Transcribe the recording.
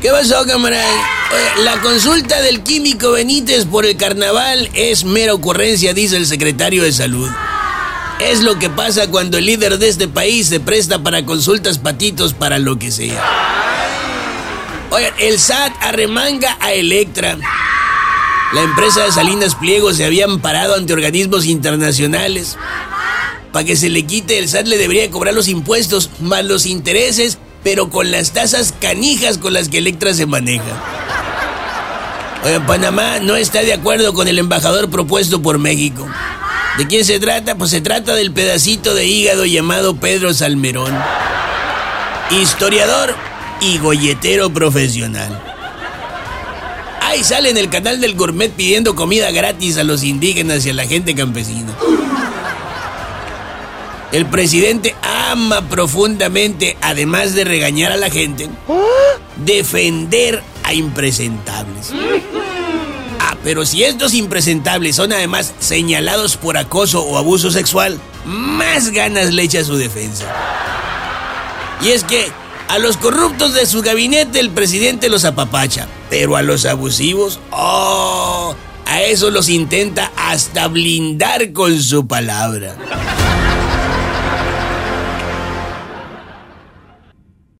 ¿Qué pasó, camarada? Oye, la consulta del químico Benítez por el carnaval es mera ocurrencia, dice el secretario de Salud. Es lo que pasa cuando el líder de este país se presta para consultas patitos para lo que sea. Oigan, el SAT arremanga a Electra. La empresa de Salinas Pliego se había amparado ante organismos internacionales. Para que se le quite, el SAT le debería cobrar los impuestos más los intereses pero con las tasas canijas con las que Electra se maneja. Oye, Panamá no está de acuerdo con el embajador propuesto por México. ¿De quién se trata? Pues se trata del pedacito de hígado llamado Pedro Salmerón. Historiador y golletero profesional. Ahí sale en el canal del gourmet pidiendo comida gratis a los indígenas y a la gente campesina. El presidente ama profundamente, además de regañar a la gente, defender a impresentables. Ah, pero si estos impresentables son además señalados por acoso o abuso sexual, más ganas le echa su defensa. Y es que a los corruptos de su gabinete el presidente los apapacha, pero a los abusivos, oh, a eso los intenta hasta blindar con su palabra.